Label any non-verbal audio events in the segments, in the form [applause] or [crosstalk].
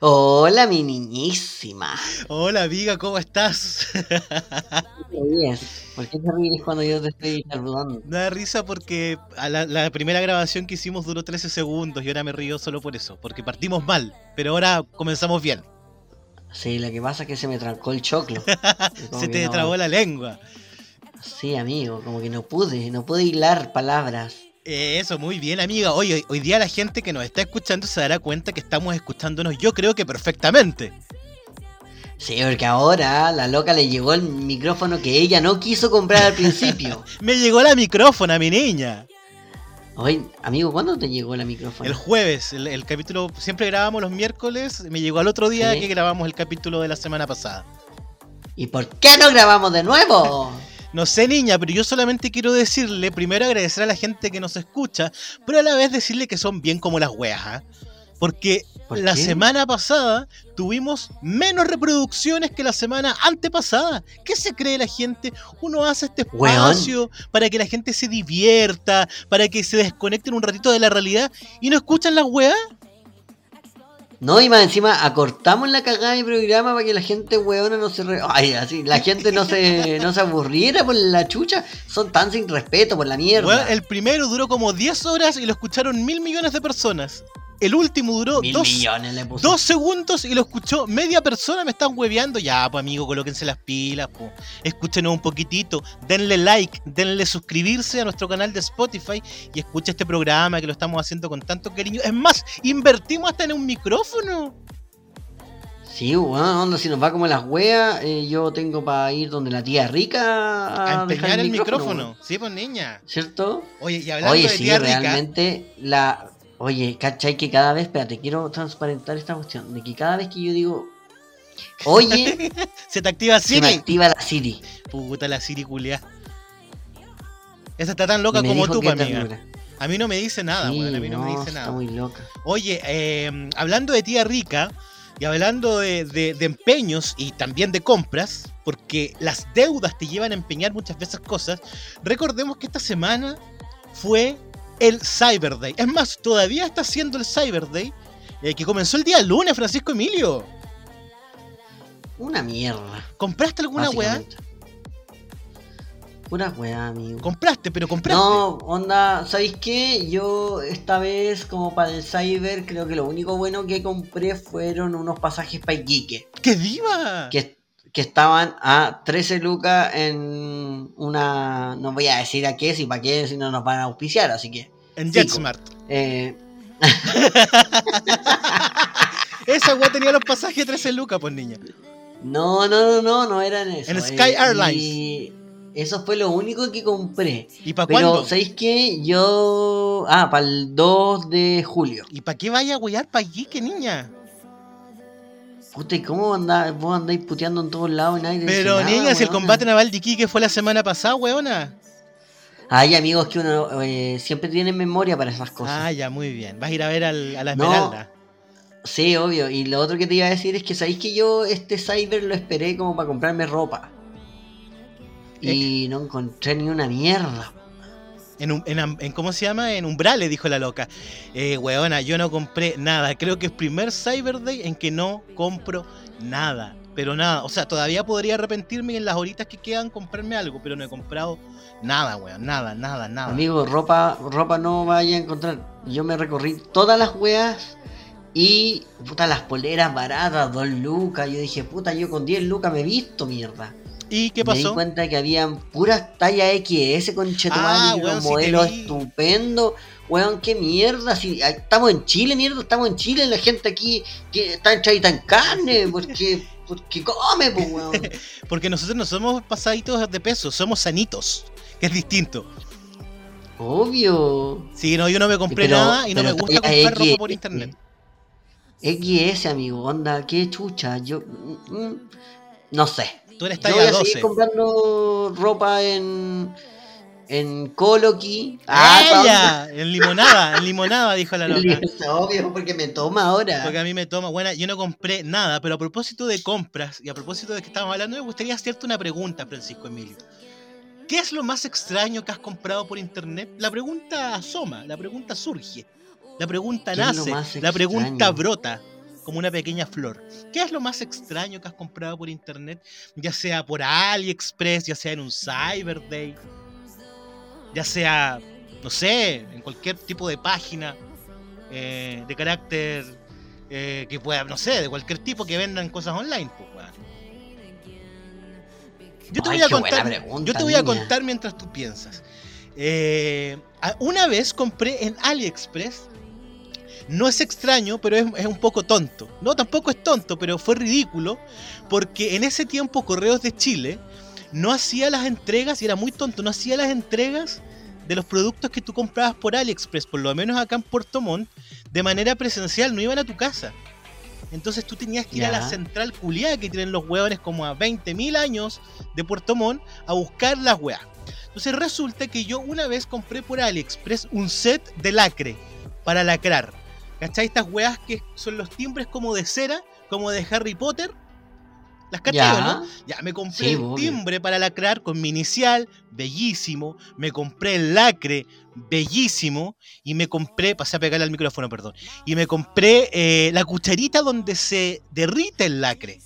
Hola, mi niñísima. Hola, amiga, ¿cómo estás? [laughs] Bien. ¿Por qué te ríes cuando yo te estoy saludando? Me da risa porque a la, la primera grabación que hicimos duró 13 segundos y ahora me río solo por eso, porque partimos mal, pero ahora comenzamos bien. Sí, lo que pasa es que se me trancó el choclo. [laughs] Se te no- trabó la lengua. Sí, amigo, como que no pude, no pude hilar palabras. Eh, Eso, muy bien, amiga. Hoy, hoy, hoy día la gente que nos está escuchando se dará cuenta que estamos escuchándonos, yo creo que perfectamente. Sí, porque ahora la loca le llegó el micrófono que ella no quiso comprar al principio. [laughs] Me llegó la micrófona, mi niña. Oye, amigo, ¿cuándo te llegó la micrófono? El jueves, el, el capítulo, siempre grabamos los miércoles, me llegó al otro día Sí. que grabamos el capítulo de la semana pasada. ¿Y por qué no grabamos de nuevo? No sé, niña, pero yo solamente quiero decirle, primero agradecer a la gente que nos escucha, pero a la vez decirle que son bien como las weas, ¿ah? Porque ¿Por la qué? semana pasada tuvimos menos reproducciones que la semana antepasada. ¿Qué se cree la gente? Uno hace este espacio para que la gente se divierta, para que se desconecten un ratito de la realidad y no escuchan las weas. No, y más encima acortamos la cagada de programa para que la gente huevona no se... re- Ay, así, la gente no se, no se aburriera por la chucha. Son tan sin respeto por la mierda. Weón, el primero duró como 10 horas y lo escucharon mil millones de personas. El último duró Mil dos, millones le puse. Dos segundos y lo escuchó media persona, me están hueveando. Ya, pues amigo, colóquense las pilas, pues. Escúchenos un poquitito, denle like, denle suscribirse a nuestro canal de Spotify y escucha este programa que lo estamos haciendo con tanto cariño. Es más, invertimos hasta en un micrófono. Sí, bueno, onda, si nos va como las weas, eh, yo tengo para ir donde la tía rica A, a, empeñar el micrófono. Sí, pues niña. ¿Cierto? Oye, y hablando Oye, de sí, tía rica, realmente la... Oye, ¿cachai? Que cada vez, espérate, quiero transparentar esta cuestión, de que cada vez que yo digo, oye, [laughs] se te activa se me Siri. activa la Siri. Puta la Siri culia. Esa está tan loca me como tú, pa, amiga. ternura. A mí no me dice nada, Sí, weón. A mí no, me dice está nada. muy loca. Oye, eh, hablando de tía rica y hablando de, de- de empeños y también de compras, porque las deudas te llevan a empeñar muchas veces cosas, recordemos que esta semana fue el Cyber Day. Es más, todavía está siendo el Cyber Day, eh, que comenzó el día lunes, Francisco Emilio. Una mierda. ¿Compraste alguna weá? Pura weá, amigo. Compraste, pero compraste. No, onda, ¿sabéis qué? Yo esta vez, como para el Cyber, creo que lo único bueno que compré fueron unos pasajes para Iquique. ¡Qué diva! Que, que estaban a 13 lucas en una... No voy a decir a qué, si para qué, si no nos van a auspiciar, así que... En. JetSmart. Eh, [laughs] Esa weá tenía los pasajes de 13 lucas, pues niña. no, no, no, no, no eran eso. En eh, Sky Airlines. Y eso fue lo único que compré. ¿Y para Pero, cuándo? ¿sabéis qué? Yo... Ah, para el 2 de julio. ¿Y para qué vaya a huear para allí, qué niña? Puta, ¿y cómo andá, vos andáis puteando en todos lados y nadie te dice Pero nada, niña, si el combate naval de Iquique fue la semana pasada, weona. Hay amigos que uno eh, siempre tiene memoria para esas cosas. Ah, ya, muy bien. Vas a ir a ver al- a la No. Esmeralda. Sí, obvio. Y lo otro que te iba a decir es que sabéis que yo este cyber lo esperé como para comprarme ropa. Y no encontré ni una mierda. En, un- en, en- ¿Cómo se llama? En Umbrales, dijo la loca. Eh, weona, yo no compré nada. Creo que es primer Cyber Day en que no compro nada. Pero nada. O sea, todavía podría arrepentirme en las horitas que quedan comprarme algo. Pero no he comprado nada, weón. Nada, nada, nada. Amigo, ropa, ropa no vaya a encontrar. Yo me recorrí todas las weas y puta las poleras baratas, dos lucas. Yo dije, puta, yo con 10 lucas me he visto mierda. ¿Y qué Me di pasó? cuenta que habían puras tallas XS con Ah, weón, sí modelos vi. estupendos. Weón, qué mierda. Si, ah, estamos en Chile, mierda, estamos en Chile. La gente aquí que está en carne, porque, [laughs] porque come, pues, weón. [laughs] Porque nosotros no somos pasaditos de peso, somos sanitos. Que es distinto. Obvio. Sí, no, yo no me compré Pero- nada y no me gusta comprar ropa por internet. XS, amigo, onda, qué chucha. Yo. mm, mm, no sé. Tú eres Yo voy talla a 12. seguir comprando ropa en. En Coloqui. ¡Ah, ya! En limonada, en limonada, dijo la [laughs] loca. Obvio, porque me toma ahora. Porque a mí me toma, bueno, yo no compré nada, pero a propósito de compras y a propósito de que estábamos hablando, me gustaría hacerte una pregunta, Francisco Emilio. ¿Qué es lo más extraño que has comprado por internet? La pregunta asoma, la pregunta surge, la pregunta ¿Qué es lo nace, la pregunta brota. Como una pequeña flor. ¿Qué es lo más extraño que has comprado por internet? Ya sea por AliExpress, ya sea en un Cyber Day, ya sea, no sé, en cualquier tipo de página eh, de carácter eh, que pueda, no sé, de cualquier tipo que vendan cosas online. Pues. Yo te Ay, voy a contar, pregunta, yo te voy a contar mientras tú piensas. Eh, una vez compré en AliExpress. No es extraño, pero es, es un poco tonto. No, tampoco es tonto, pero fue ridículo. Porque en ese tiempo Correos de Chile no hacía las entregas, y era muy tonto, no hacía las entregas de los productos que tú comprabas por AliExpress, por lo menos acá en Puerto Montt, de manera presencial, no iban a tu casa. Entonces tú tenías que ir a la central culiada que tienen los hueones como a 20.000 años de Puerto Montt a buscar las weas. Entonces resulta que yo una vez compré por AliExpress un set de lacre para lacrar. ¿Cachai? Estas weas que son los timbres como de cera, como de Harry Potter. ¿Las cachai no? Ya, me compré Sí, el obvio. timbre para lacrar con mi inicial, bellísimo. Me compré el lacre, bellísimo. Y me compré, pasé a pegarle al micrófono, perdón. Y me compré eh, la cucharita donde se derrite el lacre.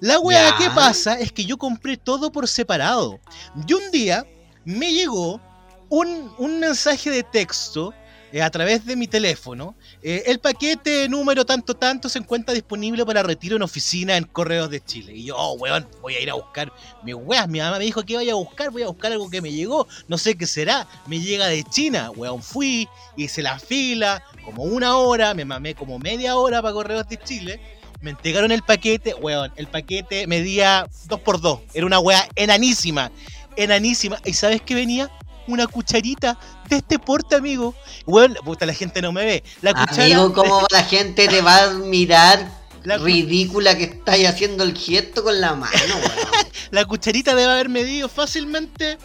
La weá Ya. que pasa es que yo compré todo por separado. Y un día me llegó un, un mensaje de texto eh, a través de mi teléfono. eh, el paquete número tanto tanto se encuentra disponible para retiro en oficina en Correos de Chile. Y yo, oh, weón, voy a ir a buscar mis weas. Mi mamá me dijo que vaya a buscar, voy a buscar algo que me llegó. No sé qué será. Me llega de China. Weón, fui, hice la fila, como una hora, me mamé como media hora para Correos de Chile. Me entregaron el paquete, weón. El paquete medía 2x2. Era una wea enanísima. Enanísima. ¿Y sabes qué venía? Una cucharita de este porte, amigo. Weón, puta, la gente no me ve. La cuchara. Amigo, ¿cómo la gente te va a mirar [laughs] La cu- ridícula que estáis haciendo el gesto con la mano, weón? [laughs] La cucharita debe haber medido fácilmente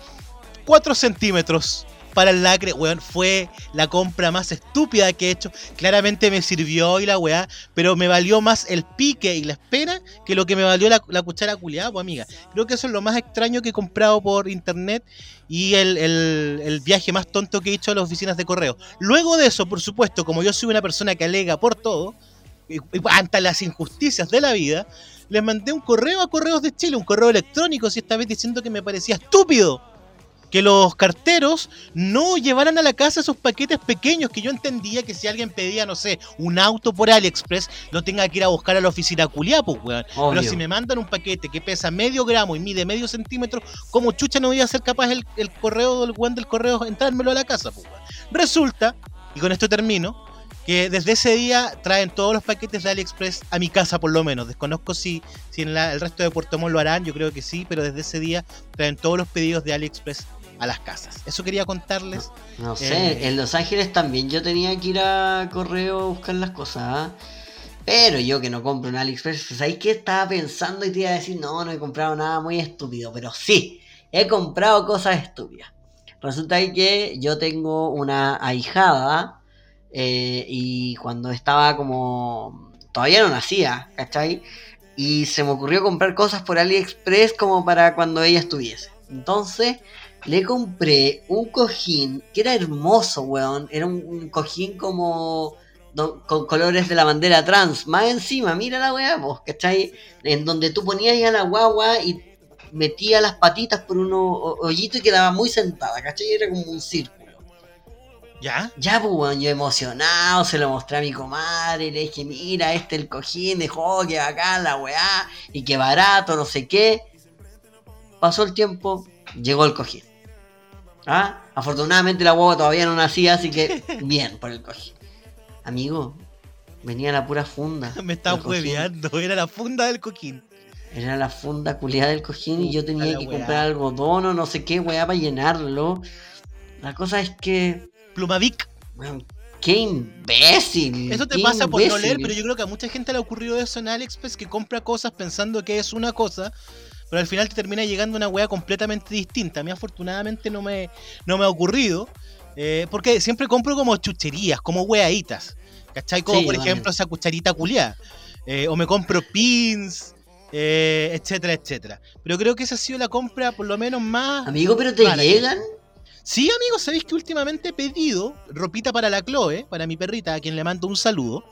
4 centímetros para el lacre, weón. Fue la compra más estúpida que he hecho. Claramente me sirvió y la weá, pero me valió más el pique y la espera que lo que me valió la, cuchara culiada, pues amiga. Creo que eso es lo más extraño que he comprado por internet y el, el- el viaje más tonto que he hecho a las oficinas de correo. Luego de eso, por supuesto, como yo soy una persona que alega por todo, ante las injusticias de la vida, les mandé un correo a Correos de Chile, un correo electrónico, si esta vez diciendo que me parecía estúpido que los carteros no llevaran a la casa esos paquetes pequeños que yo entendía que si alguien pedía, no sé, un auto por AliExpress, lo tenga que ir a buscar a la oficina culiá, pues, weón. Obvio. Pero si me mandan un paquete que pesa medio gramo y mide medio centímetro, ¿cómo chucha no voy a ser capaz el, el correo del weón del correo entrármelo a la casa, pues, weón? Resulta, y con esto termino, que desde ese día traen todos los paquetes de AliExpress a mi casa por lo menos. Desconozco si, si en la- el resto de Puerto Montt lo harán, yo creo que sí, pero desde ese día traen todos los pedidos de AliExpress a las casas. Eso quería contarles. No sé, Eh. en Los Ángeles también yo tenía que ir a correo a buscar las cosas, ¿ah? Pero yo que no compro en AliExpress, ¿sabéis qué estaba pensando y te iba a decir? No, no he comprado nada muy estúpido, pero sí, he comprado cosas estúpidas. Resulta que yo tengo una ahijada eh, y cuando estaba como... Todavía no nacía, ¿cachai? Y se me ocurrió comprar cosas por AliExpress como para cuando ella estuviese. Entonces le compré un cojín que era hermoso, weón. Era un, un cojín como do- con colores de la bandera trans. Más encima, mira la weá, vos, ¿cachai? En donde tú ponías ahí a la guagua y metía las patitas por un ho- hoyito y quedaba muy sentada, ¿cachai? Era como un círculo. ¿Ya? Ya, pues, weón, yo emocionado, se lo mostré a mi comadre, le dije, mira, este es el cojín, dijo, oh, que bacán la weá, y que barato, no sé qué. Pasó el tiempo, llegó el cojín. ¿Ah? Afortunadamente la guagua todavía no nacía, así que [laughs] bien por el cojín. Amigo, venía la pura funda. [laughs] Me estaba cojín. hueveando. Era la funda del coquín. Era la funda culiada del cojín y yo tenía que weá. comprar algodón o no sé qué weá para llenarlo. La cosa es que, Plumavic. qué imbécil. Eso te pasa por no leer, pero yo creo que a mucha gente le ha ocurrido eso en AliExpress que compra cosas pensando que es una cosa, pero al final te termina llegando una wea completamente distinta. A mí afortunadamente no me, no me ha ocurrido, eh, porque siempre compro como chucherías, como weaditas. ¿Cachai? Como Sí, por ejemplo esa cucharita culiada. Eh, o me compro pins, eh, etcétera, etcétera. Pero creo que esa ha sido la compra por lo menos más... Amigo, pero te llegan. Sí, amigos, sabéis que últimamente he pedido ropita para la Chloe, para mi perrita, a quien le mando un saludo.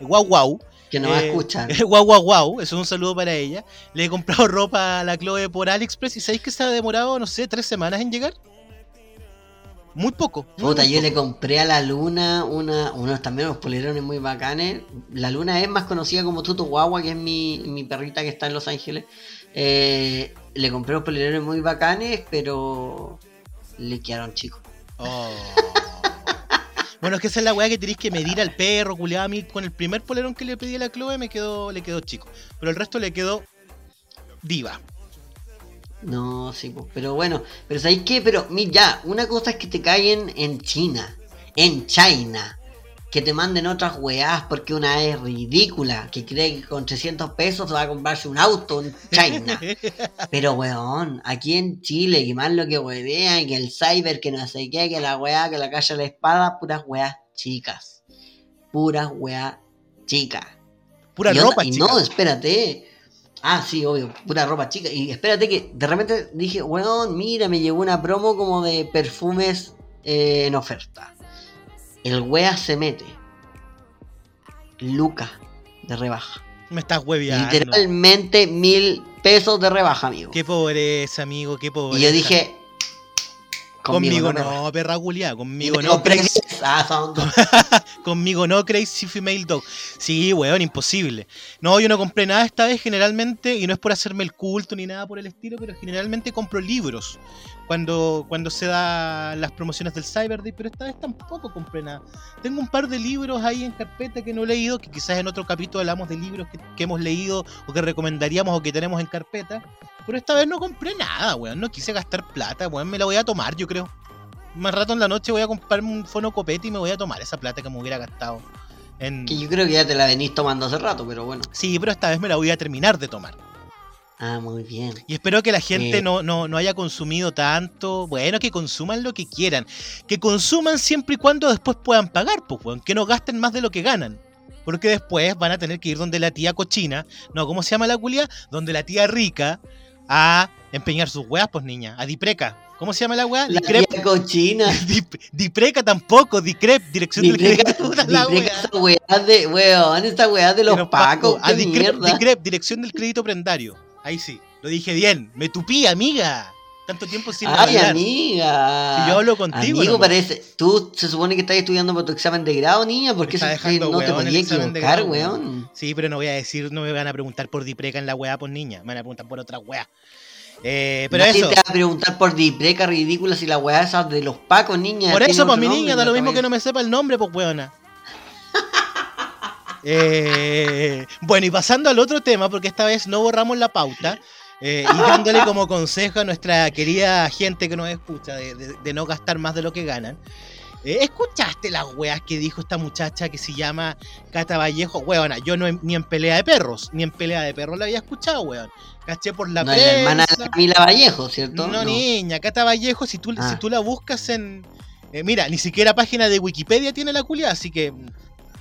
Guau, guau. Que no Eh, escuchan. [laughs] Guau, guau, guau. Eso es un saludo para ella. Le he comprado [laughs] ropa a la Chloe por AliExpress y ¿sabéis que se ha demorado, no sé, tres semanas en llegar? Muy poco. muy, Puta, muy yo le compré a la Luna una, unos también unos polerones muy bacanes. La Luna es más conocida como Tuto Guagua, que es mi, mi perrita que está en Los Ángeles. Eh, le compré unos polerones muy bacanes, pero le quedaron chicos. Oh. [laughs] Bueno, es que esa es la weá que tenéis que medir al perro, culiado. A mí con el primer polerón que le pedí a la Chloe me quedó, le quedó chico. Pero el resto le quedó diva. No, sí, pues, pero bueno, pero ¿sabéis qué? Pero mira, una cosa es que te caen en China, en China, que te manden otras weás porque una es ridícula, que cree que con 300 pesos va a comprarse un auto en China. [laughs] Pero weón, aquí en Chile, que más lo que huevean, que el cyber, que no sé qué, que la weá, que la calle a la espada, puras weás chicas. Puras weás chicas. Pura Y onda- ropa, y chica. no, espérate. Ah, sí, obvio, pura ropa chica. Y espérate que de repente dije, weón, mira, me llegó una promo como de perfumes eh, en oferta. El wea se mete. Luca de rebaja. Me estás hueveando. Literalmente mil pesos de rebaja, amigo. Qué pobreza, amigo, qué pobreza. Y yo dije, Conmigo, no, perra culiada. Conmigo no, crazy, Ah, [laughs] conmigo no, crazy female dog. Sí, weón, imposible. No, yo no compré nada esta vez generalmente, y no es por hacerme el culto ni nada por el estilo, pero generalmente compro libros cuando, cuando se da las promociones del Cyber Day, pero esta vez tampoco compré nada. Tengo un par de libros ahí en carpeta que no he leído, que quizás en otro capítulo hablamos de libros que, que hemos leído o que recomendaríamos o que tenemos en carpeta. Pero esta vez no compré nada, weón. No quise gastar plata, weón. Me la voy a tomar, yo creo. Más rato en la noche voy a comprarme un fono copete y me voy a tomar esa plata que me hubiera gastado. En... Que yo creo que ya te la venís tomando hace rato, pero bueno. Sí, pero esta vez me la voy a terminar de tomar. Ah, muy bien. Y espero que la gente Eh. no, no, no haya consumido tanto. Bueno, que consuman lo que quieran. Que consuman siempre y cuando después puedan pagar, pues, weón. Que no gasten más de lo que ganan. Porque después van a tener que ir donde la tía cochina, no, ¿cómo se llama la culia? Donde la tía rica a empeñar sus weas, pues niña. A Dipreca. ¿Cómo se llama la wea? La tía cochina. [laughs] Dip- Dipreca tampoco, Dicrep, dirección del Dipreca, crédito. puta la Dipreca wea. esa weá de, weón, esta weá de los Pero, pacos, a Dicrep. Dicrep, dirección del crédito prendario. Ahí sí, lo dije bien. Me tupí, amiga. Tanto tiempo sin Ay, hablar. amiga. Si yo hablo contigo. Amigo, nomás. parece. Tú se supone que estás estudiando para tu examen de grado, niña, porque está eso dejando no te weón el podía examen de equivocar, grado, weón. Sí, pero no voy a decir, no me van a preguntar por Dipreca en la weá, pues niña. Me van a preguntar por otra weá. Eh, pero Nadie eso, te va a preguntar por dipreca ridícula si la weá esa de los pacos, niña. por eso, pues mi niña, da lo mismo que no me sepa el nombre, pues weona. [laughs] Eh, bueno, y pasando al otro tema, porque esta vez no borramos la pauta, eh, y dándole como consejo a nuestra querida gente que nos escucha de, de- de no gastar más de lo que ganan. eh, ¿Escuchaste las weas que dijo esta muchacha que se llama Cata Vallejo? Weona, yo no ni en pelea de perros, ni en pelea de perros la había escuchado, weón. Caché por la No, la hermana de. Camila Vallejo, ¿cierto? No, niña, Cata Vallejo, si tú, Ah. si tú la buscas en. eh, mira, ni siquiera página de Wikipedia tiene la culia, así que.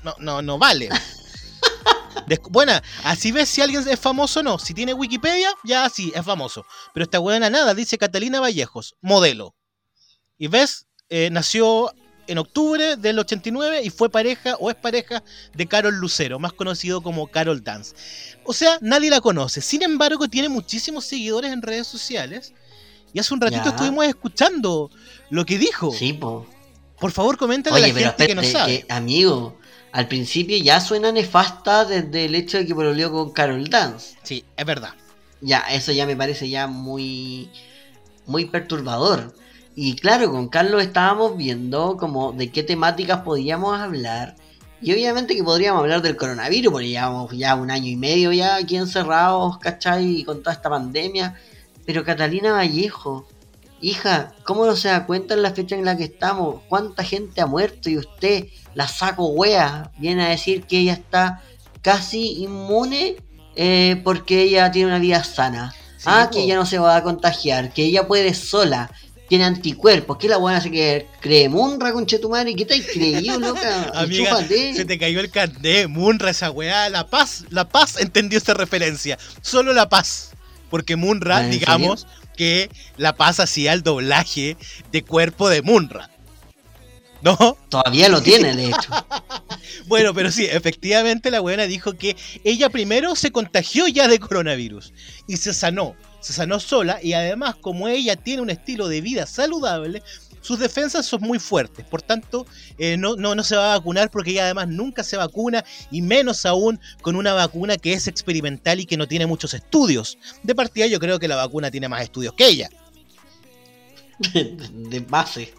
No, no, no vale. [laughs] Buena, así ves si alguien es famoso o no. Si tiene Wikipedia, ya sí, es famoso. Pero esta buena nada, dice Catalina Vallejos, modelo. Y ves, eh, nació en octubre del 89 y fue pareja o es pareja de Carol Lucero, más conocido como Carol Dance. O sea, nadie la conoce. Sin embargo, tiene muchísimos seguidores en redes sociales. Y hace un ratito Ya. estuvimos escuchando lo que dijo. Sí, po. Por favor, coméntale a la gente que no sabe. que, amigo, al principio ya suena nefasta desde el hecho de que volvió con Carol Dance. Sí, es verdad. Ya, eso ya me parece ya muy, muy perturbador. Y claro, con Carlos estábamos viendo como de qué temáticas podíamos hablar. Y obviamente que podríamos hablar del coronavirus, porque llevamos ya un año y medio ya aquí encerrados, ¿cachai? Y con toda esta pandemia. Pero Catalina Vallejo, hija, ¿cómo no se da cuenta en la fecha en la que estamos? ¿Cuánta gente ha muerto? Y usted, la saco wea, viene a decir que ella está casi inmune eh, porque ella tiene una vida sana. Sí, ah, que ella no se va a contagiar, que ella puede sola, tiene anticuerpos. ¿Qué la buena se que cree Munra, conchetumare? ¿Qué te has creído, loca? [laughs] Amiga, Chúpate. se te cayó el carnet, Munra, esa weá, La Paz, La Paz entendió esta referencia, solo La Paz, porque Munra, Ah, ¿en digamos, que La Paz hacía el doblaje de cuerpo de Munra. ¿No? Todavía lo tiene, de hecho. [laughs] bueno, pero sí, efectivamente la weona dijo que ella primero se contagió ya de coronavirus y se sanó. Se sanó sola y además como ella tiene un estilo de vida saludable, sus defensas son muy fuertes. Por tanto, eh, no, no, no, se va a vacunar porque ella además nunca se vacuna y menos aún con una vacuna que es experimental y que no tiene muchos estudios. De partida yo creo que la vacuna tiene más estudios que ella. [laughs] de base.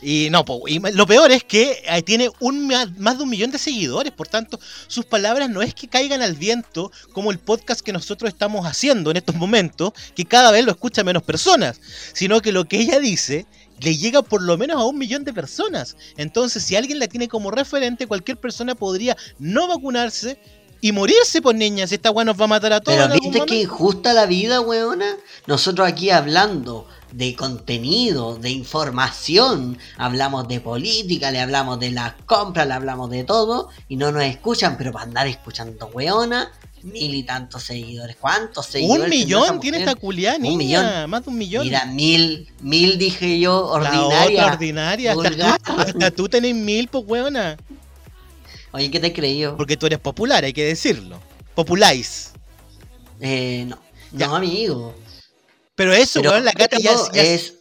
Y no, lo peor es que eh, tiene un, más de un millón de seguidores, por tanto, sus palabras no es que caigan al viento como el podcast que nosotros estamos haciendo en estos momentos, que cada vez lo escucha menos personas, sino que lo que ella dice le llega por lo menos a un millón de personas. Entonces, si alguien la tiene como referente, cualquier persona podría no vacunarse y morirse, por pues, niñas. Esta weá nos va a matar a todos. Pero viste que injusta la vida, weona. Nosotros aquí hablando de contenido, de información, hablamos de política, le hablamos de las compras, le hablamos de todo, y no nos escuchan, pero para andar escuchando weona, mil y tantos seguidores. ¿Cuántos seguidores? Un millón tiene esta culiá, niña. Un millón. Más de un millón. Mira, mil, mil dije yo, ordinaria. La ordinaria. Hasta tú, tenés mil, pues, weona. Oye, ¿qué te creí yo? Porque tú eres popular, hay que decirlo. Populáis. Eh, no. No, amigo. Pero eso, weón, la Cata ya, es...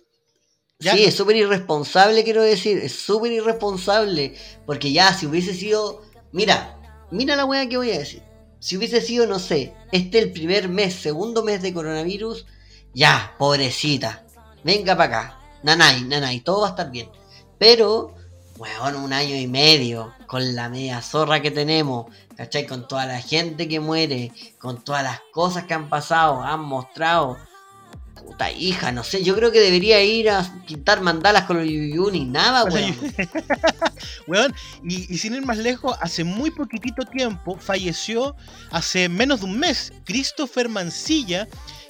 Sí, es súper irresponsable, quiero decir. Es súper irresponsable. Porque ya, si hubiese sido... Mira, mira la weá que voy a decir si hubiese sido, no sé, este el primer mes, segundo mes de coronavirus, ya, pobrecita, venga para acá, nanay, nanay, todo va a estar bien. Pero, bueno, un año y medio, con la media zorra que tenemos, ¿cachai? Con toda la gente que muere, con todas las cosas que han pasado, han mostrado, puta hija, no sé, yo creo que debería ir a pintar mandalas con los Yuyuni, nada, weón. [laughs] weón, y, y, sin ir más lejos, hace muy poquitito tiempo falleció, hace menos de un mes, Christopher Mancilla,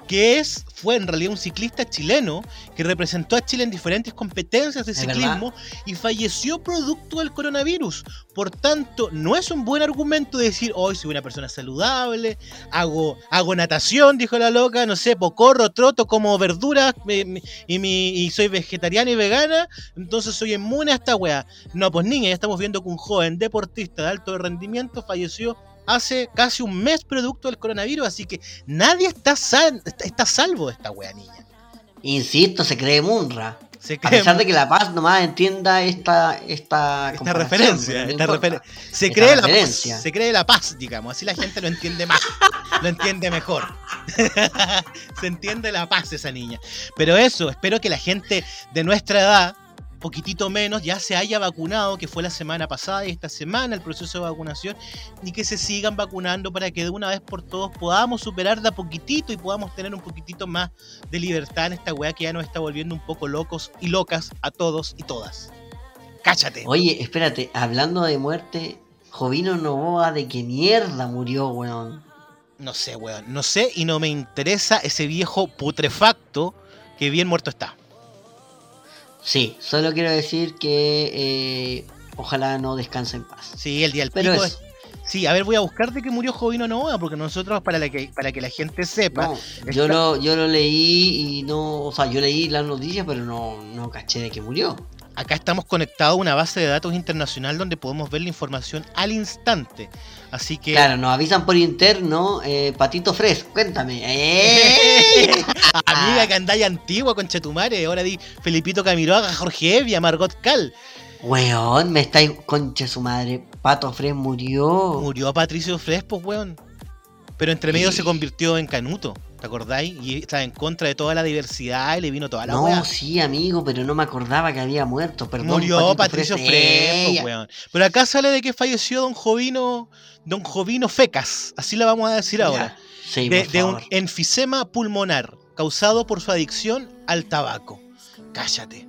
que es, fue en realidad un ciclista chileno que representó a Chile en diferentes competencias de ciclismo y falleció producto del coronavirus. Por tanto, no es un buen argumento decir, hoy soy una persona saludable, hago, hago natación, dijo la loca, no sé, corro, troto, como verduras y, mi, y soy vegetariana y vegana, entonces soy inmune a esta weá. No, pues niña, ya estamos viendo que un joven deportista de alto rendimiento falleció hace casi un mes producto del coronavirus, así que nadie está, está salvo de esta wea niña. Insisto, se cree Munra. a pesar de que La Paz nomás entienda esta esta, esta referencia, se cree la paz, se cree la paz, digamos, así la gente lo entiende más, [laughs] lo entiende mejor. [laughs] se entiende la paz esa niña. Pero eso, espero que la gente de nuestra edad poquitito menos ya se haya vacunado, que fue la semana pasada y esta semana el proceso de vacunación, y que se sigan vacunando para que de una vez por todos podamos superar de a poquitito y podamos tener un poquitito más de libertad en esta weá que ya nos está volviendo un poco locos y locas a todos y todas. Cáchate. Oye, espérate, hablando de muerte, Jovino Novoa, ¿de qué mierda murió, weón? No sé, weón. No sé y no me interesa ese viejo putrefacto que bien muerto está. Sí, solo quiero decir que eh, ojalá no descanse en paz. Sí, el día del Pero pico Sí, a ver, voy a buscar de que murió Jovino Novoa, porque nosotros, para, la que, para que la gente sepa... yo, lo, yo lo leí y no... O sea, yo leí las noticias, pero no, no caché de que murió. Acá estamos conectados a una base de datos internacional donde podemos ver la información al instante. Así que. Claro, nos avisan por interno. Eh, Patito Fres, cuéntame. [laughs] ¡Eh! Amiga que andáis antigua, con Chetumare. Ahora di Felipito Camiroaga, Jorge Evia, Margot Cal. Weón, me estáis. Concha su madre. Pato Fres murió. Murió Patricio Fres, pues, weón. Pero entre medio se convirtió en Canuto. ¿Te acordáis? Y estaba en contra de toda la diversidad y le vino toda la No, sí, amigo, pero no me acordaba que había muerto. Perdón, Murió Patricio Fresco, weón. Pero acá sale de que falleció don Jovino, don Jovino Fecas, así la vamos a decir ahora. Sí, de, de un enfisema pulmonar causado por su adicción al tabaco. Cállate,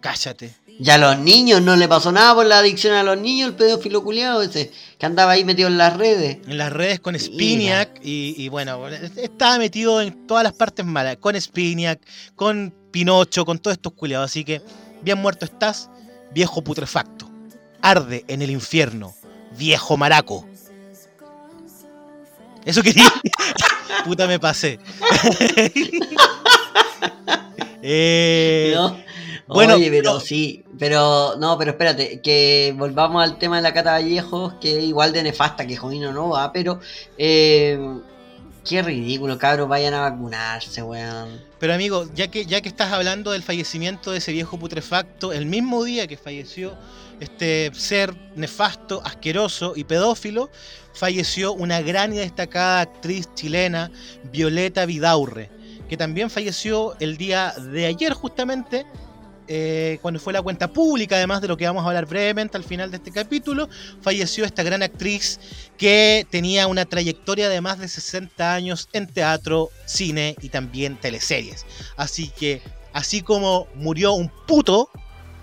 cállate. Y a los niños no le pasó nada por la adicción a los niños, el pedófilo culiado ese, que andaba ahí metido en las redes. En las redes con Spiniak y, bueno, estaba metido en todas las partes malas, con Spiniak, con Pinocho, con todos estos culiados. Así que, bien muerto estás, viejo putrefacto. Arde en el infierno, viejo maraco. Eso quería. [laughs] Puta, me pasé. [laughs] eh, bueno, Oye, pero sí, Pero, no, pero espérate, que volvamos al tema de la Cata Vallejos, que es igual de nefasta que Jovino no va, pero eh, qué ridículo, cabros, vayan a vacunarse, weón. Pero amigo, ya que, ya que estás hablando del fallecimiento de ese viejo putrefacto, el mismo día que falleció este ser nefasto, asqueroso y pedófilo, falleció una gran y destacada actriz chilena, Violeta Vidaurre, que también falleció el día de ayer justamente eh, cuando fue la cuenta pública, además de lo que vamos a hablar brevemente al final de este capítulo, falleció esta gran actriz que tenía una trayectoria de más de 60 años en teatro, cine y también teleseries. Así que, así como murió un puto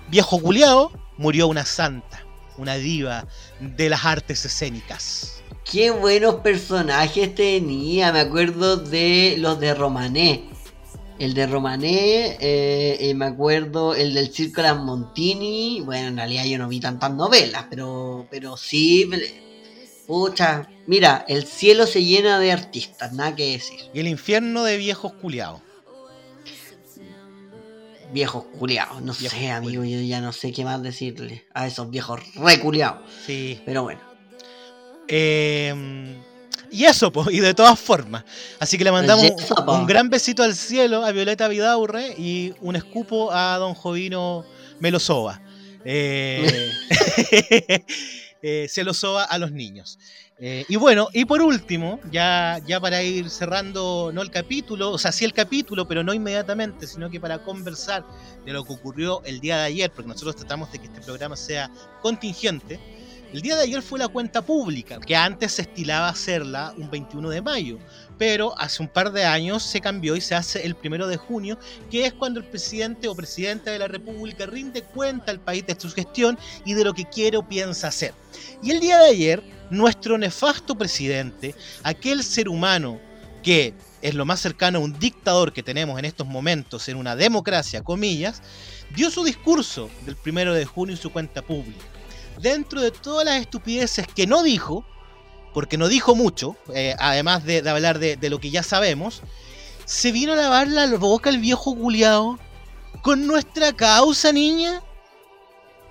viejo culiado, murió una santa, una diva de las artes escénicas. Qué buenos personajes tenía, me acuerdo de los de Romané el de Romané, eh, eh, me acuerdo el del Circo de Montini. Bueno, en realidad yo no vi tantas novelas, pero, pero sí. Pucha, mira, el cielo se llena de artistas, nada que decir. Y el infierno de viejos culiados. Viejos culiados, no sé, amigo, yo ya no sé qué más decirle a esos viejos reculiados. Sí. Pero bueno. Eh y eso, pues, y de todas formas. Así que le mandamos un, gran besito al cielo a Violeta Vidaurre y un escupo a don Jovino Melosova. Eh, [laughs] [laughs] eh, se lo soba a los niños. Eh, y bueno, y por último, ya, ya para ir cerrando, no el capítulo, o sea, sí el capítulo, pero no inmediatamente, sino que para conversar de lo que ocurrió el día de ayer, porque nosotros tratamos de que este programa sea contingente. El día de ayer fue la cuenta pública, que antes se estilaba hacerla un 21 de mayo, pero hace un par de años se cambió y se hace el primero de junio, que es cuando el presidente o presidenta de la República rinde cuenta al país de su gestión y de lo que quiere o piensa hacer. Y el día de ayer, nuestro nefasto presidente, aquel ser humano que es lo más cercano a un dictador que tenemos en estos momentos en una democracia, comillas, dio su discurso del primero de junio en su cuenta pública dentro de todas las estupideces que no dijo, porque no dijo mucho, eh, además de, hablar de, lo que ya sabemos, se vino a lavar la boca el viejo culiao con nuestra causa, niña.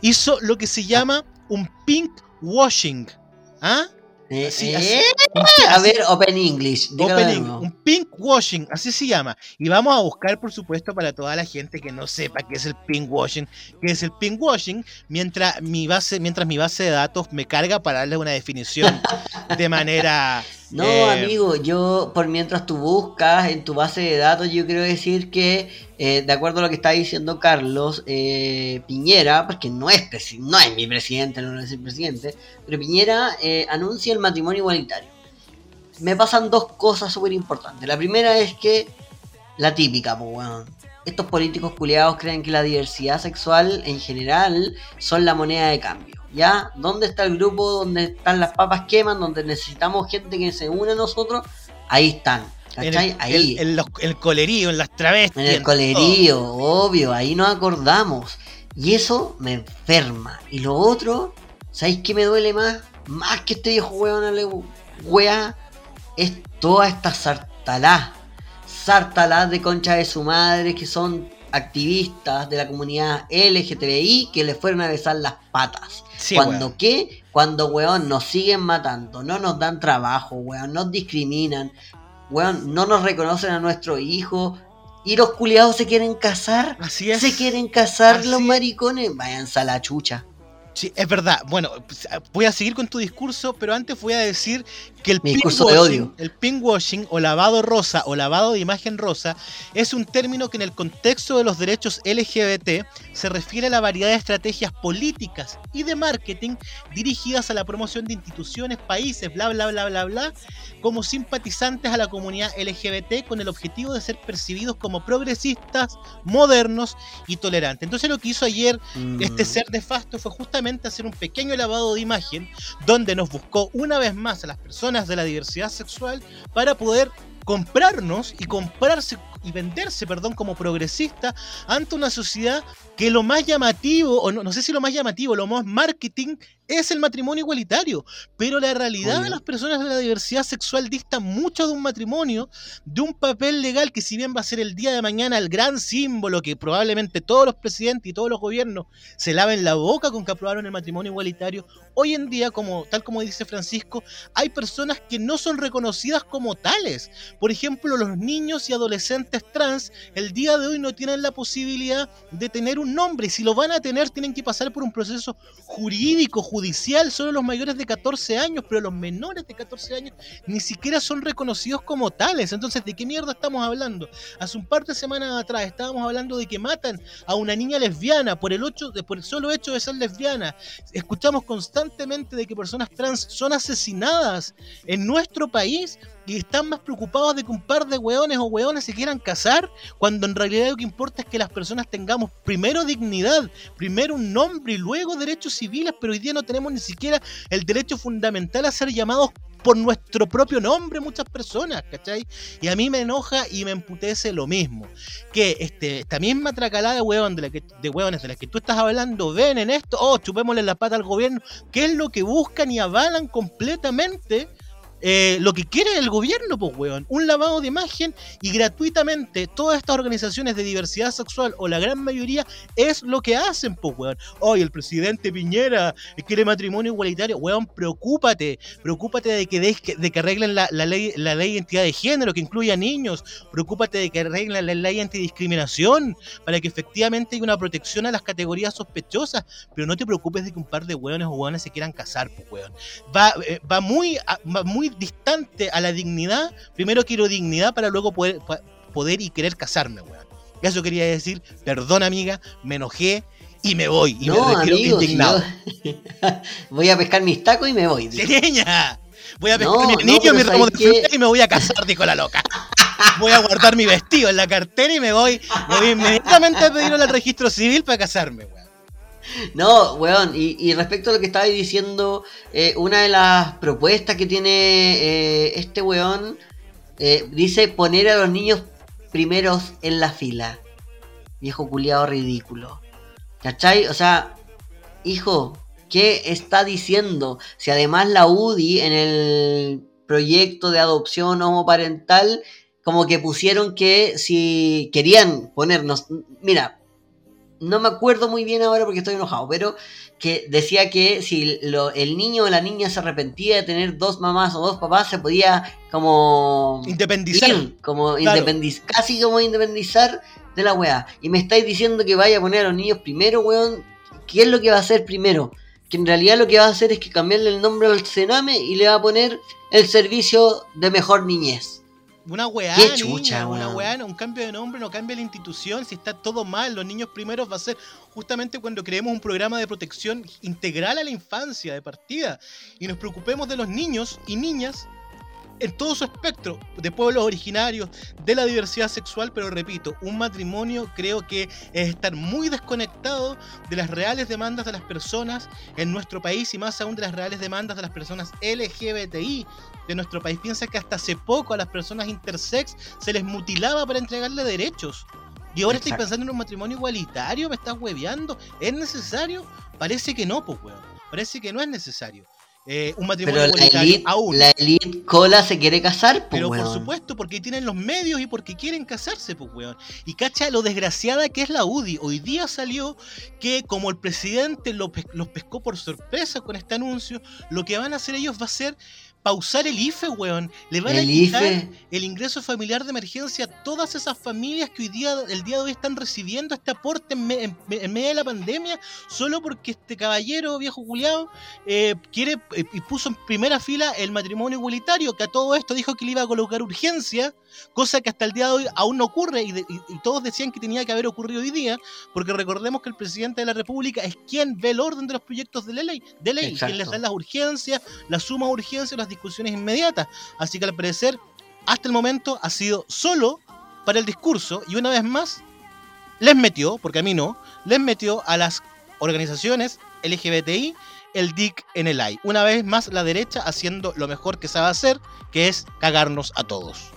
Hizo lo que se llama un pink washing. ¿Ah? Eh, eh, a ver, Open English. Open un pink washing, así se llama. Y vamos a buscar, por supuesto, para toda la gente que no sepa qué es el pink washing, qué es el pink washing, mientras mi base, mientras mi base de datos me carga para darle una definición [laughs] de manera no, eh, amigo, yo por mientras tú buscas en tu base de datos, yo quiero decir que, eh, de acuerdo a lo que está diciendo Carlos, eh, Piñera, porque no es, no es mi presidente, no es el presidente, pero Piñera anuncia el matrimonio igualitario. Me pasan dos cosas súper importantes. La primera es que, la típica, pues, bueno, estos políticos culiados creen que la diversidad sexual en general son la moneda de cambio. ¿Ya? ¿Dónde está el grupo donde están las papas queman? Donde necesitamos gente que se une a nosotros. Ahí están. ¿Cachai? ahí. En el colerío, en las travestis. En el colerío, obvio, ahí nos acordamos. Y eso me enferma. Y lo otro, ¿sabéis qué me duele más? Más que este viejo weón, wea, es toda esta sartalá. Sartalá de concha de su madre que son activistas de la comunidad LGTBI que le fueron a besar las patas. Cuando qué? Cuando, weón, nos siguen matando, no nos dan trabajo, weón, nos discriminan, weón, no nos reconocen a nuestro hijo. Y los culiados se quieren casar. Así es. Se quieren casar los maricones. Váyanse a la chucha. Sí, es verdad. Bueno, pues, voy a seguir con tu discurso, pero antes voy a decir que el pinkwashing, el pinkwashing o lavado rosa o lavado de imagen rosa es un término que en el contexto de los derechos LGBT se refiere a la variedad de estrategias políticas y de marketing dirigidas a la promoción de instituciones, países, bla, bla, bla, bla, bla, como simpatizantes a la comunidad LGBT con el objetivo de ser percibidos como progresistas, modernos y tolerantes. Entonces lo que hizo ayer este mm. ser de Fasto fue justamente hacer un pequeño lavado de imagen donde nos buscó una vez más a las personas de la diversidad sexual para poder comprarnos y comprarse y venderse, perdón, como progresista ante una sociedad que lo más llamativo, o no, no sé si lo más llamativo, lo más marketing es el matrimonio igualitario. Pero la realidad de las personas de la diversidad sexual dista mucho de un matrimonio, de un papel legal que si bien va a ser el día de mañana el gran símbolo que probablemente todos los presidentes y todos los gobiernos se laven la boca con que aprobaron el matrimonio igualitario, hoy en día, como, tal como dice Francisco, hay personas que no son reconocidas como tales. Por ejemplo, los niños y adolescentes trans el día de hoy no tienen la posibilidad de tener un nombre y si lo van a tener tienen que pasar por un proceso jurídico, judicial, solo los mayores de 14 años, pero los menores de 14 años ni siquiera son reconocidos como tales. Entonces, ¿de qué mierda estamos hablando? Hace un par de semanas atrás estábamos hablando de que matan a una niña lesbiana por el, por el solo hecho de ser lesbiana. Escuchamos constantemente de que personas trans son asesinadas en nuestro país y están más preocupados de que un par de hueones o hueones se quieran casar, cuando en realidad lo que importa es que las personas tengamos primero dignidad, primero un nombre y luego derechos civiles, pero hoy día no tenemos ni siquiera el derecho fundamental a ser llamados por nuestro propio nombre muchas personas, ¿cachai? Y a mí me enoja y me emputece lo mismo. Que este, esta misma tracalada de, hueón de, la de las que tú estás hablando ven en esto, oh, chupémosle la pata al gobierno, que es lo que buscan y avalan completamente eh, lo que quiere el gobierno, pues, weón. Un lavado de imagen y gratuitamente todas estas organizaciones de diversidad sexual, o la gran mayoría, es lo que hacen, pues, weón. Hoy el presidente Piñera quiere matrimonio igualitario. Weón, preocúpate. Preocúpate de que, de, que arreglen la, ley, la ley de identidad de género, que incluya niños. Preocúpate de que arreglen la ley antidiscriminación, para que efectivamente haya una protección a las categorías sospechosas. Pero no te preocupes de que un par de weones o weones se quieran casar, pues, weón. Va, eh, va muy, va muy distante a la dignidad, primero quiero dignidad para luego poder, poder y querer casarme, weón. Eso quería decir, perdón amiga, me enojé y me voy. Y me retiro indignado. [laughs] voy a pescar mis tacos y me voy. Voy a pescar mi anillo, mi ramo de y me voy a casar, dijo la loca. Voy a guardar mi vestido en la cartera y me voy, me voy inmediatamente a pedirlo al registro civil para casarme, weón. No, weón, y, respecto a lo que estaba diciendo, eh, una de las propuestas que tiene eh, este weón eh, dice poner a los niños primeros en la fila. Viejo culiado ridículo. ¿Cachai? O sea, hijo, ¿qué está diciendo? Si además la UDI en el proyecto de adopción homoparental, como que pusieron que si querían ponernos, mira, no me acuerdo muy bien ahora porque estoy enojado, pero que decía que si el niño o la niña se arrepentía de tener dos mamás o dos papás, se podía como... Independizar. como casi como independizar de la weá. Y me estáis diciendo que vaya a poner a los niños primero, weón. ¿Qué es lo que va a hacer primero? Que en realidad lo que va a hacer es que cambiarle el nombre al Sename y le va a poner el servicio de mejor niñez. Una weá, niña, una weá, un cambio de nombre no cambia la institución, si está todo mal, los niños primeros va a ser justamente cuando creemos un programa de protección integral a la infancia de partida y nos preocupemos de los niños y niñas en todo su espectro de pueblos originarios, de la diversidad sexual, pero repito, un matrimonio creo que es estar muy desconectado de las reales demandas de las personas en nuestro país y más aún de las reales demandas de las personas LGBTI de nuestro país. Piensa que hasta hace poco a las personas intersex se les mutilaba para entregarle derechos. Y ahora estoy pensando en un matrimonio igualitario, me estás hueveando. ¿Es necesario? Parece que no, pues, weón. Parece que no es necesario. Eh, un matrimonio pero la elite, aún. La elite cola se quiere casar, pues, Pero por supuesto, porque tienen los medios y porque quieren casarse, pues, weón. Y cacha lo desgraciada que es la UDI. Hoy día salió que como el presidente los pescó por sorpresa con este anuncio, lo que van a hacer ellos va a ser pausar el IFE, weón. Le van a quitar el ingreso familiar de emergencia a todas esas familias que hoy día, el día de hoy están recibiendo este aporte en, medio de la pandemia, solo porque este caballero viejo culiado eh, quiere eh, y puso en primera fila el matrimonio igualitario, que a todo esto dijo que le iba a colocar urgencia, cosa que hasta el día de hoy aún no ocurre y, todos decían que tenía que haber ocurrido hoy día, porque recordemos que el presidente de la República es quien ve el orden de los proyectos de ley, de ley, quien les da las urgencias, las suma urgencias, las discusiones inmediatas. Así que al parecer, hasta el momento ha sido solo para el discurso y una vez más les metió, porque a mí no, les metió a las organizaciones LGBTI el DIC en el AI. Una vez más la derecha haciendo lo mejor que sabe hacer, que es cagarnos a todos.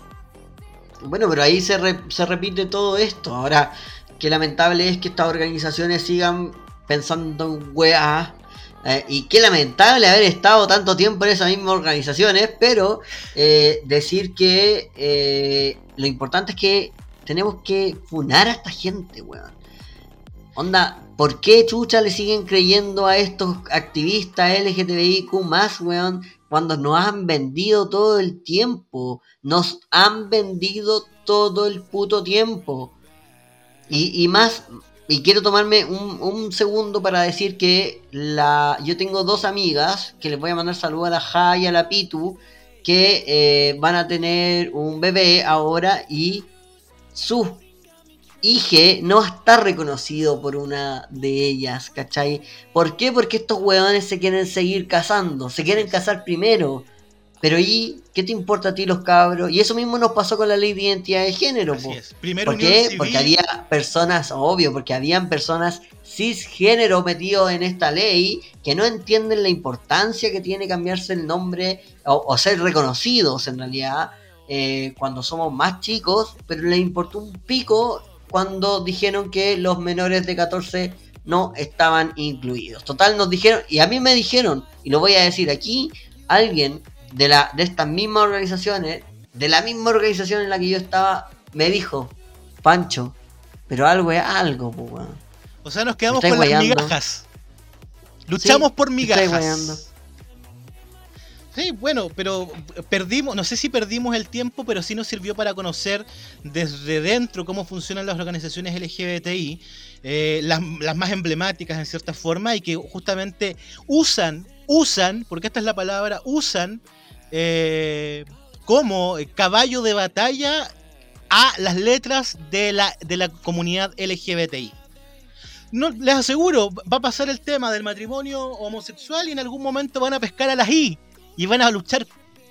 Bueno, pero ahí se, se repite todo esto. Ahora, qué lamentable es que estas organizaciones sigan pensando en weas Eh, y qué lamentable haber estado tanto tiempo en esas mismas organizaciones, pero eh, decir que eh, lo importante es que tenemos que funar a esta gente, weón. Onda, ¿por qué chucha le siguen creyendo a estos activistas LGTBIQ más, weón? Cuando nos han vendido todo el tiempo. Nos han vendido todo el puto tiempo. Y, y más, y quiero tomarme un, segundo para decir que la, yo tengo dos amigas que les voy a mandar saludos a la Ja y a la Pitu que eh, van a tener un bebé ahora y su hija no está reconocido por una de ellas, ¿cachai? ¿Por qué? Porque estos huevones se quieren seguir casando, se quieren casar primero. Pero ¿y qué te importa a ti los cabros? Y eso mismo nos pasó con la ley de identidad de género. Así es. Primero ¿Por qué? Porque había personas, obvio, porque habían personas cisgénero metidos en esta ley que no entienden la importancia que tiene cambiarse el nombre o, ser reconocidos en realidad eh, cuando somos más chicos, pero les importó un pico cuando dijeron que los menores de 14 no estaban incluidos. Total, nos dijeron, y a mí me dijeron, y lo voy a decir aquí, alguien de, la, de estas mismas organizaciones, de la misma organización en la que yo estaba, me dijo, Pancho, pero algo es algo, pues, O sea, nos quedamos con las migajas. Luchamos por migajas. Sí, bueno, pero perdimos, no sé si perdimos el tiempo, pero sí nos sirvió para conocer desde dentro cómo funcionan las organizaciones LGBTI, eh, las, las, más emblemáticas en cierta forma, y que justamente usan, usan, porque esta es la palabra, usan eh, como caballo de batalla a las letras de la, de la comunidad LGBTI. No, les aseguro, va a pasar el tema del matrimonio homosexual y en algún momento van a pescar a las I y van a luchar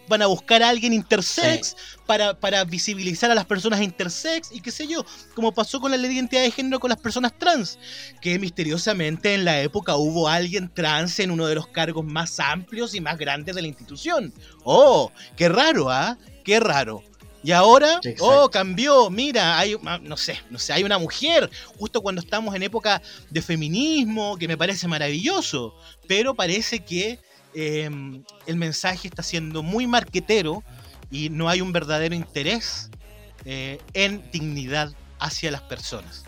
van a buscar a alguien intersex para, para, visibilizar a las personas intersex y qué sé yo, como pasó con la ley de identidad de género con las personas trans, que misteriosamente en la época hubo alguien trans en uno de los cargos más amplios y más grandes de la institución. Oh, qué raro, ¿ah? Qué raro. Y ahora, oh, cambió, mira, hay, ah, no sé, no sé, hay una mujer, justo cuando estamos en época de feminismo, que me parece maravilloso, pero parece que Em, el mensaje está siendo muy marquetero y no hay un verdadero interés eh, en dignidad hacia las personas.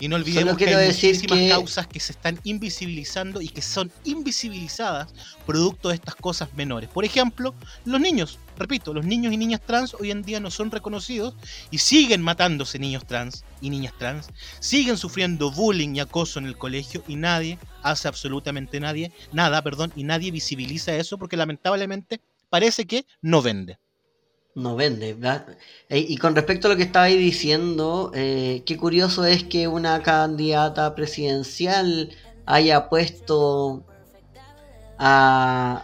Y no olvidemos que hay muchísimas causas que se están invisibilizando y que son invisibilizadas producto de estas cosas menores. Por ejemplo, los niños. Repito, los niños y niñas trans hoy en día no son reconocidos y siguen matándose niños trans y niñas trans. Siguen sufriendo bullying y acoso en el colegio y nadie hace absolutamente nadie, nada, perdón, y nadie visibiliza eso porque lamentablemente parece que no vende no vende. Y con respecto a lo que estabais diciendo, eh, qué curioso es que una candidata presidencial haya puesto a,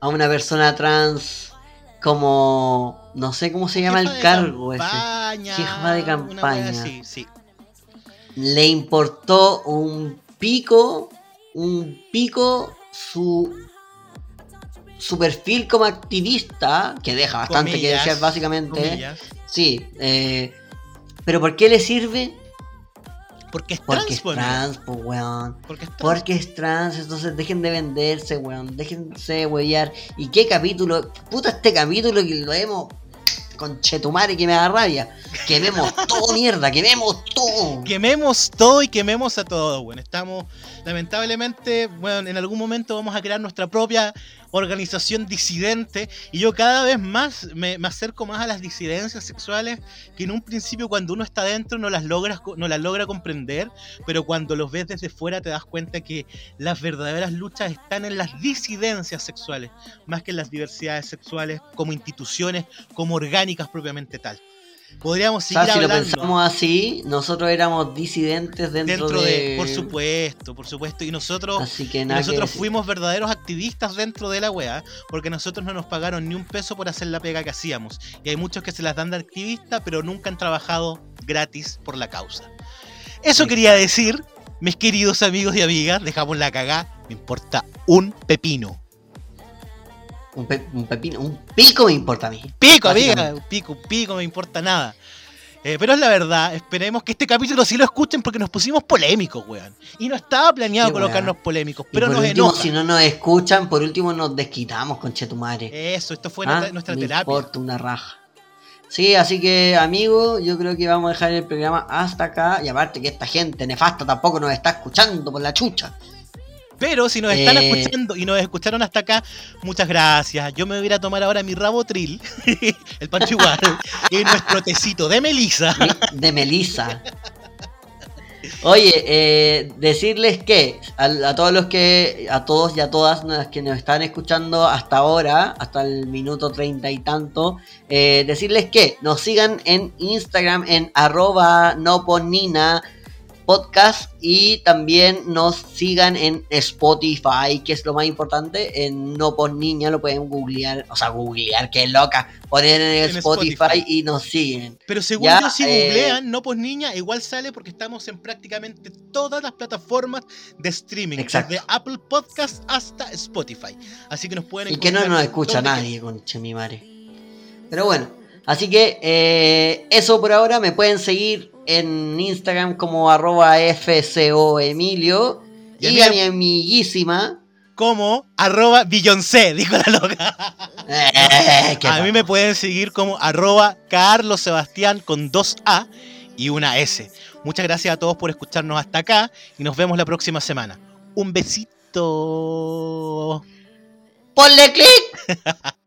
a una persona trans como no sé cómo se llama el cargo ese jefa de campaña le importó un pico un pico su su perfil como activista, que deja bastante que decir básicamente. Sí, eh, pero ¿por qué le sirve? Porque es Porque es trans, pues, weón. Porque es, trans. Porque es trans, entonces dejen de venderse, weón. Déjense de huellar. ¿Y qué capítulo? Puta, este capítulo que lo hemos con Chetumare que me da rabia. Quememos [laughs] todo, mierda, quememos todo. Quememos todo y quememos a todos, bueno. Estamos, lamentablemente, bueno, en algún momento vamos a crear nuestra propia organización disidente y yo cada vez más me, acerco más a las disidencias sexuales que en un principio cuando uno está dentro no las logras no las logra comprender pero cuando los ves desde fuera te das cuenta que las verdaderas luchas están en las disidencias sexuales más que en las diversidades sexuales como instituciones como orgánicas propiamente tal podríamos seguir si lo pensamos así, nosotros éramos disidentes dentro, de... Por supuesto, por supuesto. Y nosotros, nosotros fuimos verdaderos activistas dentro de la wea, porque nosotros no nos pagaron ni un peso por hacer la pega que hacíamos. Y hay muchos que se las dan de activista, pero nunca han trabajado gratis por la causa. Eso quería decir, mis queridos amigos y amigas, dejamos la cagá, me importa un pepino. Un, pepino, un pico me importa a mí. Pico, amiga, un pico, un pico me importa nada. Eh, pero es la verdad, esperemos que este capítulo sí lo escuchen porque nos pusimos polémicos, weón. Y no estaba planeado Sí, colocarnos weón. polémicos, Y pero por nos último, enoja. si no nos escuchan, por último nos desquitamos con Chetumare. Eso, esto fue Ah, nuestra, nuestra me terapia. importa una raja. Sí, así que amigos, yo creo que vamos a dejar el programa hasta acá. Y aparte que esta gente nefasta tampoco nos está escuchando por la chucha. Pero si nos están Eh. escuchando y nos escucharon hasta acá, muchas gracias. Yo me voy a ir a tomar ahora mi rabotril, [laughs] el pancho igual, [laughs] y nuestro tecito de melisa. De Melissa. Oye, eh, decirles que a, a todos los que, a todos y a todas las que nos están escuchando hasta ahora, hasta el minuto treinta y tanto, eh, decirles que nos sigan en Instagram en arroba noponina podcast y también nos sigan en Spotify, que es lo más importante, en No Pon Niña, lo pueden googlear, o sea, googlear, qué loca, poner en, En Spotify, Spotify. y nos siguen. Pero según Ya, yo, si eh, googlean, no pues niña, igual sale porque estamos en prácticamente todas las plataformas de streaming, Exacto. desde Apple Podcast hasta Spotify. Así que nos pueden Y que no nos escucha nadie, conche mi madre. Pero bueno, así que eh, eso por ahora. Me pueden seguir en Instagram como arroba FCOEmilio. Y a Y, a mi amiguísima. como arroba Beyoncé, [laughs] dijo la loca. Eh, A mí me pueden seguir como arroba Carlos Sebastián con dos A y una S. Muchas gracias a todos por escucharnos hasta acá y nos vemos la próxima semana. Un besito. ¡Ponle click! [laughs]